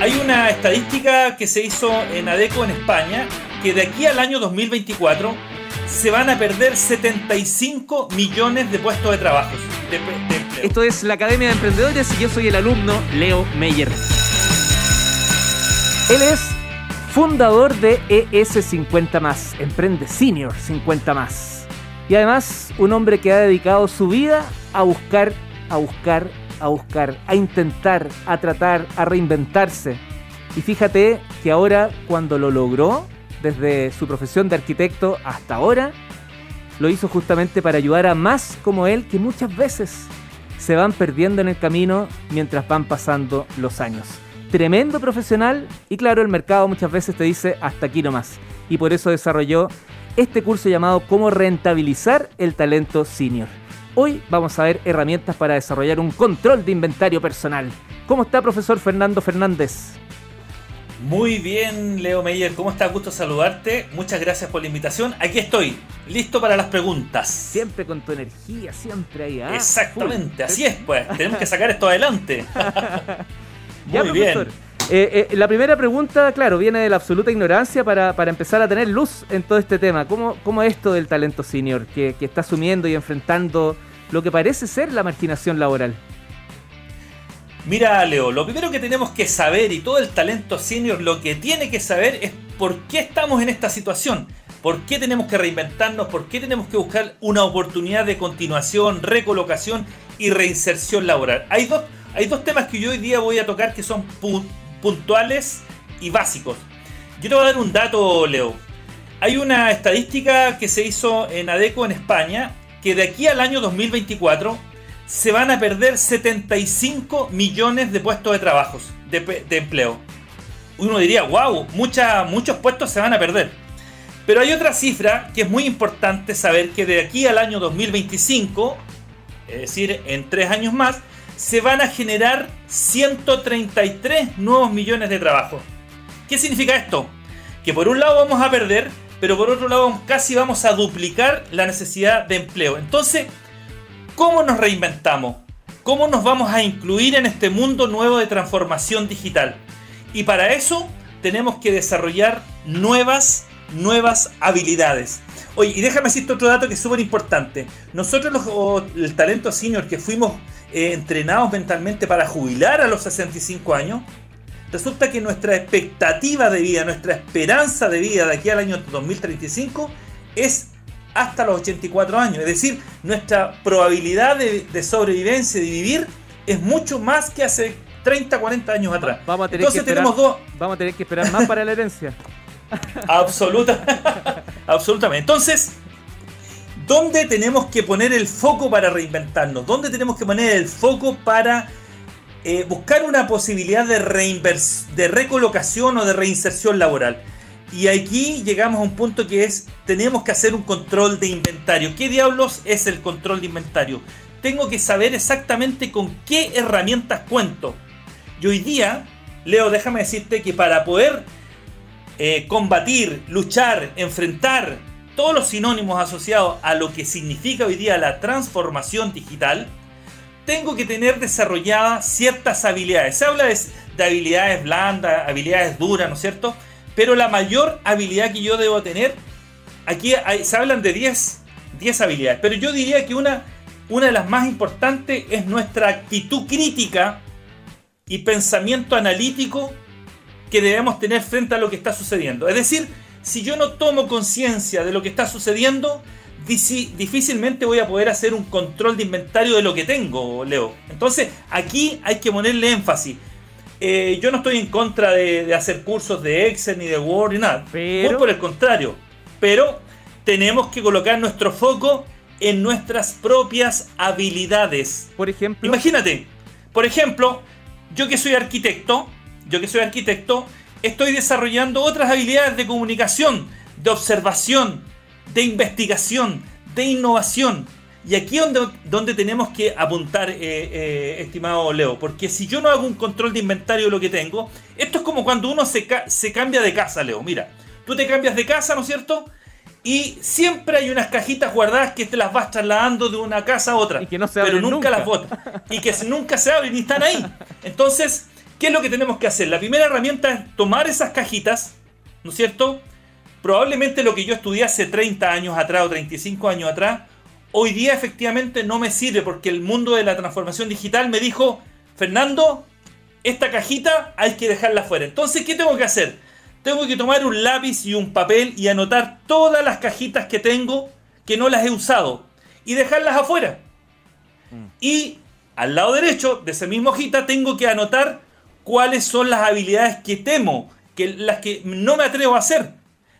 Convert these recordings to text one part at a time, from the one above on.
Hay una estadística que se hizo en ADECO en España que de aquí al año 2024 se van a perder 75 millones de puestos de trabajo. Esto es la Academia de Emprendedores y yo soy el alumno Leo Meyer. Él es fundador de ES50 Emprende Senior 50 Y además un hombre que ha dedicado su vida a buscar, a buscar, a buscar, a intentar, a tratar, a reinventarse. Y fíjate que ahora cuando lo logró, desde su profesión de arquitecto hasta ahora, lo hizo justamente para ayudar a más como él que muchas veces se van perdiendo en el camino mientras van pasando los años. Tremendo profesional y claro, el mercado muchas veces te dice hasta aquí nomás. Y por eso desarrolló este curso llamado Cómo rentabilizar el talento senior. Hoy vamos a ver herramientas para desarrollar un control de inventario personal. ¿Cómo está, profesor Fernando Fernández? Muy bien, Leo Meyer, ¿cómo estás? Gusto saludarte. Muchas gracias por la invitación. Aquí estoy, listo para las preguntas. Siempre con tu energía, siempre ahí. ¿ah? Exactamente, así es, pues. Tenemos que sacar esto adelante. Muy bien. Eh, eh, la primera pregunta, claro, viene de la absoluta ignorancia para, empezar a tener luz en todo este tema. ¿Cómo, cómo es esto del talento senior que, que está asumiendo y enfrentando lo que parece ser la marginación laboral? Mira, Leo, lo primero que tenemos que saber y todo el talento senior lo que tiene que saber es por qué estamos en esta situación. ¿Por qué tenemos que reinventarnos? ¿Por qué tenemos que buscar una oportunidad de continuación, recolocación y reinserción laboral? Hay dos, hay dos temas que yo hoy día voy a tocar que son puntuales y básicos. Yo te voy a dar un dato, Leo. Hay una estadística que se hizo en ADECO en España que de aquí al año 2024 se van a perder 75 millones de puestos de trabajo, de, empleo. Uno diría, wow, muchos puestos se van a perder. Pero hay otra cifra que es muy importante saber que de aquí al año 2025, es decir, en tres años más, se van a generar 133 nuevos millones de trabajos. ¿Qué significa esto? Que por un lado vamos a perder, pero por otro lado casi vamos a duplicar la necesidad de empleo. Entonces, ¿cómo nos reinventamos? ¿Cómo nos vamos a incluir en este mundo nuevo de transformación digital? Y para eso tenemos que desarrollar nuevas, nuevas habilidades. Oye, y déjame decirte otro dato que es súper importante. Nosotros, los, el talento senior que fuimos eh, entrenados mentalmente para jubilar a los 65 años, resulta que nuestra expectativa de vida, nuestra esperanza de vida de aquí al año 2035 es hasta los 84 años. Es decir, nuestra probabilidad de, sobrevivencia, de vivir, es mucho más que hace 30, 40 años atrás. Vamos a tener, Entonces, que, esperar, tenemos dos... vamos a tener que esperar más para la herencia. Absoluta, absolutamente. Entonces, ¿Dónde tenemos que poner el foco para reinventarnos? ¿Dónde tenemos que poner el foco para eh, buscar una posibilidad de, de recolocación o de reinserción laboral? Y aquí llegamos a un punto que es, tenemos que hacer un control de inventario. ¿Qué diablos es el control de inventario? Tengo que saber exactamente con qué herramientas cuento. Y hoy día, Leo, déjame decirte que para poder eh, combatir, luchar, enfrentar todos los sinónimos asociados a lo que significa hoy día la transformación digital, tengo que tener desarrolladas ciertas habilidades. Se habla de, habilidades blandas, habilidades duras, ¿no es cierto? Pero la mayor habilidad que yo debo tener, aquí se hablan de 10, 10 habilidades, pero yo diría que una, una de las más importantes es nuestra actitud crítica y pensamiento analítico que debemos tener frente a lo que está sucediendo. Es decir, si yo no tomo conciencia de lo que está sucediendo, difícilmente voy a poder hacer un control de inventario de lo que tengo, Leo. Entonces, aquí hay que ponerle énfasis. Eh, yo no estoy en contra de, hacer cursos de Excel ni de Word ni nada. Pero... Muy por el contrario. Pero tenemos que colocar nuestro foco en nuestras propias habilidades. Por ejemplo. Imagínate, por ejemplo, yo que soy arquitecto, yo que soy arquitecto, estoy desarrollando otras habilidades de comunicación, de observación, de investigación, de innovación. Y aquí es donde, donde tenemos que apuntar, eh, eh, estimado Leo, porque si yo no hago un control de inventario de lo que tengo, esto es como cuando uno se, se cambia de casa, Leo. Mira, tú te cambias de casa, ¿no es cierto? Y siempre hay unas cajitas guardadas que te las vas trasladando de una casa a otra. Y que no se pero nunca, las botas. Y que nunca se abren y están ahí. Entonces, ¿Qué es lo que tenemos que hacer? La primera herramienta es tomar esas cajitas, ¿no es cierto? Probablemente lo que yo estudié hace 30 años atrás o 35 años atrás, hoy día efectivamente no me sirve porque el mundo de la transformación digital me dijo, Fernando, esta cajita hay que dejarla fuera. Entonces, ¿qué tengo que hacer? Tengo que tomar un lápiz y un papel y anotar todas las cajitas que tengo que no las he usado y dejarlas afuera. Mm. Y al lado derecho de esa misma hojita tengo que anotar cuáles son las habilidades que temo, que las que no me atrevo a hacer,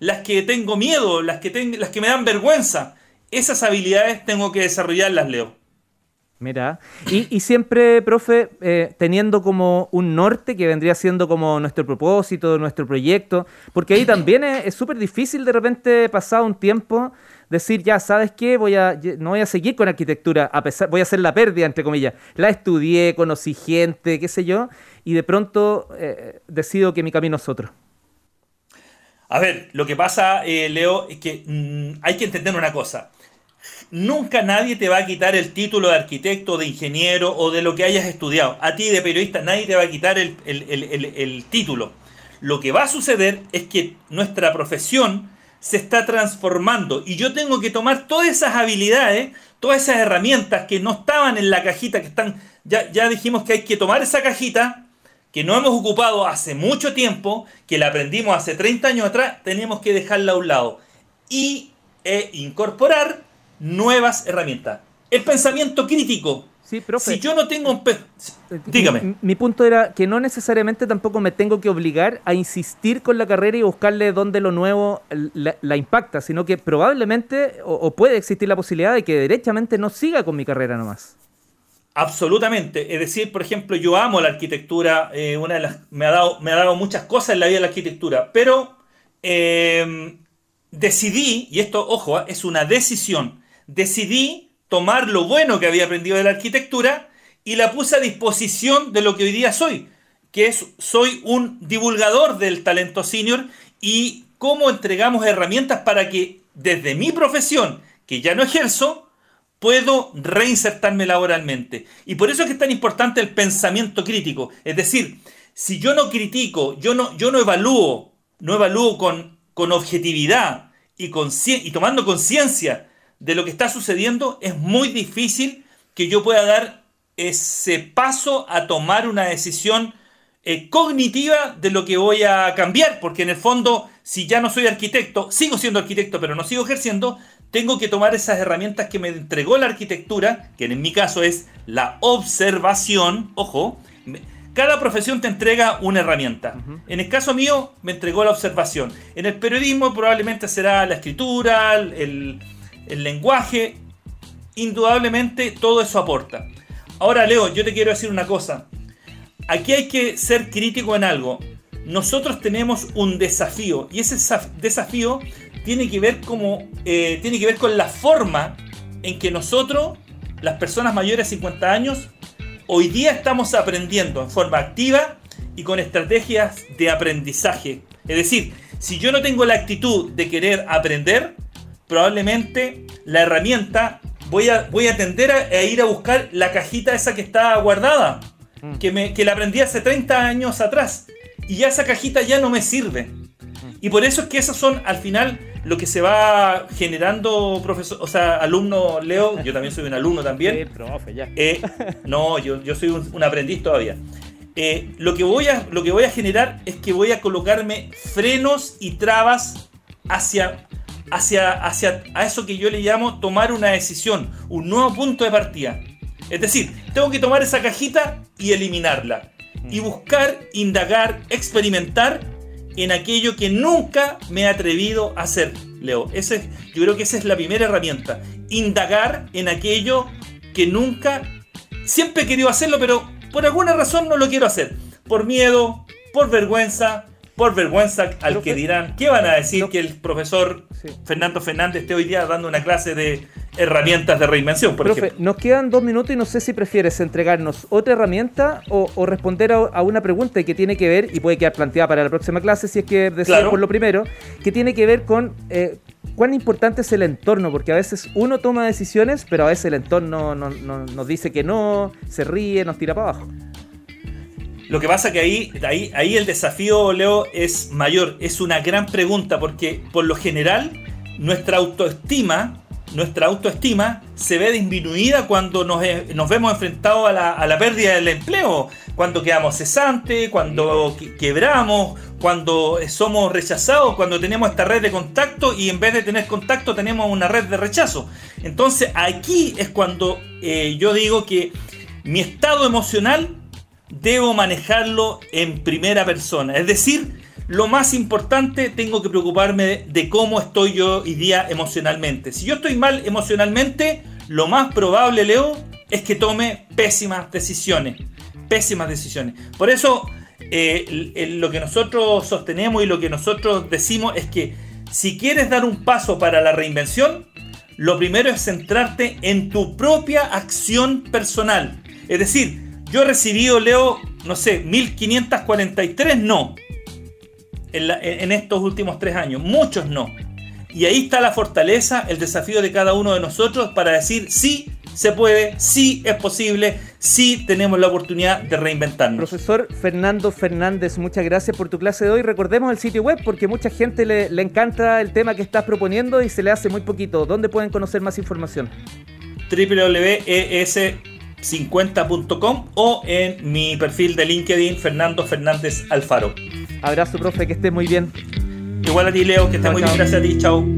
las que tengo miedo, las que, las que me dan vergüenza. Esas habilidades tengo que desarrollarlas, Leo. Mira, y, siempre, profe, eh, teniendo como un norte que vendría siendo como nuestro propósito, nuestro proyecto, porque ahí también es súper difícil de repente, pasado un tiempo, decir, ya, ¿sabes qué? Voy a, no voy a seguir con arquitectura, a pesar, voy a hacer la pérdida, entre comillas. La estudié, conocí gente, qué sé yo, y de pronto eh, decido que mi camino es otro. A ver, lo que pasa, eh, Leo, es que mm, hay que entender una cosa. Nunca nadie te va a quitar el título de arquitecto, de ingeniero o de lo que hayas estudiado. A ti de periodista nadie te va a quitar el, el título. Lo que va a suceder es que nuestra profesión se está transformando y yo tengo que tomar todas esas habilidades, todas esas herramientas que no estaban en la cajita, que están, ya, ya dijimos que hay que tomar esa cajita, que no hemos ocupado hace mucho tiempo, que la aprendimos hace 30 años atrás, tenemos que dejarla a un lado y e incorporar nuevas herramientas. El pensamiento crítico. Sí, profe. Si yo no tengo un... Eh, Dígame. Mi, punto era que no necesariamente tampoco me tengo que obligar a insistir con la carrera y buscarle dónde lo nuevo la, impacta, sino que probablemente o, puede existir la posibilidad de que derechamente no siga con mi carrera nomás. Absolutamente. Es decir, por ejemplo, yo amo la arquitectura. Eh, una de las, me, ha dado, me ha dado muchas cosas en la vida de la arquitectura. Pero em, decidí, y esto, ojo, es una decisión, decidí tomar lo bueno que había aprendido de la arquitectura y la puse a disposición de lo que hoy día soy, que es, soy un divulgador del talento senior y cómo entregamos herramientas para que desde mi profesión, que ya no ejerzo, puedo reinsertarme laboralmente. Y por eso es que es tan importante el pensamiento crítico. Es decir, si yo no critico, yo no, yo no evalúo, no evalúo con, con objetividad y, con, y tomando conciencia de lo que está sucediendo, es muy difícil que yo pueda dar ese paso a tomar una decisión eh, cognitiva de lo que voy a cambiar, porque en el fondo, si ya no soy arquitecto, sigo siendo arquitecto, pero no sigo ejerciendo, tengo que tomar esas herramientas que me entregó la arquitectura, que en mi caso es la observación, ojo, cada profesión te entrega una herramienta. En el caso mío, me entregó la observación. En el periodismo probablemente será la escritura, el, el lenguaje. Indudablemente todo eso aporta. Ahora, Leo, yo te quiero decir una cosa. Aquí hay que ser crítico en algo. Nosotros tenemos un desafío y ese desafío tiene que ver como eh, tiene que ver con la forma en que nosotros, las personas mayores de 50 años, hoy día estamos aprendiendo en forma activa y con estrategias de aprendizaje. Es decir, si yo no tengo la actitud de querer aprender, probablemente la herramienta voy a, voy a tender a, ir a buscar la cajita esa que está guardada, mm. que, me, que la aprendí hace 30 años atrás. Y ya esa cajita ya no me sirve. Y por eso es que esos son al final lo que se va generando, profesor, o sea, alumno Leo, yo también soy un alumno también. Sí, profe, ya. Eh, no, yo, yo soy un, aprendiz todavía. Eh, lo, que voy a, lo que voy a generar es que voy a colocarme frenos y trabas hacia, hacia, hacia a eso que yo le llamo tomar una decisión, un nuevo punto de partida. Es decir, tengo que tomar esa cajita y eliminarla. Y buscar, indagar, experimentar en aquello que nunca me he atrevido a hacer, Leo. Ese, yo creo que esa es la primera herramienta. Indagar en aquello que nunca, siempre he querido hacerlo, pero por alguna razón no lo quiero hacer. Por miedo, por vergüenza, por vergüenza al que dirán, ¿qué van a decir que el profesor Fernando Fernández esté hoy día dando una clase de herramientas de reinvención, por Profe, nos quedan dos minutos y no sé si prefieres entregarnos otra herramienta o, responder a, una pregunta que tiene que ver, y puede quedar planteada para la próxima clase si es que deseas por lo primero, que tiene que ver con eh, cuán importante es el entorno, porque a veces uno toma decisiones, pero a veces el entorno nos dice que no, se ríe, nos tira para abajo. Lo que pasa que ahí, ahí, ahí el desafío, Leo, es mayor. Es una gran pregunta porque por lo general nuestra autoestima, nuestra autoestima se ve disminuida cuando nos, eh, nos vemos enfrentados a la, a la, pérdida del empleo, cuando quedamos cesantes, cuando quebramos, cuando somos rechazados, cuando tenemos esta red de contacto y en vez de tener contacto tenemos una red de rechazo. Entonces aquí es cuando eh, yo digo que mi estado emocional debo manejarlo en primera persona. Es decir, lo más importante, tengo que preocuparme de cómo estoy yo hoy día emocionalmente. Si yo estoy mal emocionalmente, lo más probable, Leo, es que tome pésimas decisiones. Pésimas decisiones. Por eso, eh, lo que nosotros sostenemos y lo que nosotros decimos es que si quieres dar un paso para la reinvención, lo primero es centrarte en tu propia acción personal. Es decir, yo he recibido, Leo, no sé, 1543 no. En, en, estos últimos tres años. Muchos no. Y ahí está la fortaleza, el desafío de cada uno de nosotros para decir sí se puede, sí es posible, sí tenemos la oportunidad de reinventarnos. Profesor Fernando Fernández, muchas gracias por tu clase de hoy. Recordemos el sitio web porque mucha gente le, le encanta el tema que estás proponiendo y se le hace muy poquito. ¿Dónde pueden conocer más información? www.es 50.com o en mi perfil de LinkedIn Fernando Fernández Alfaro. Abrazo, profe, que esté muy bien. Igual a ti, Leo, que esté muy bien. Gracias a ti, chao.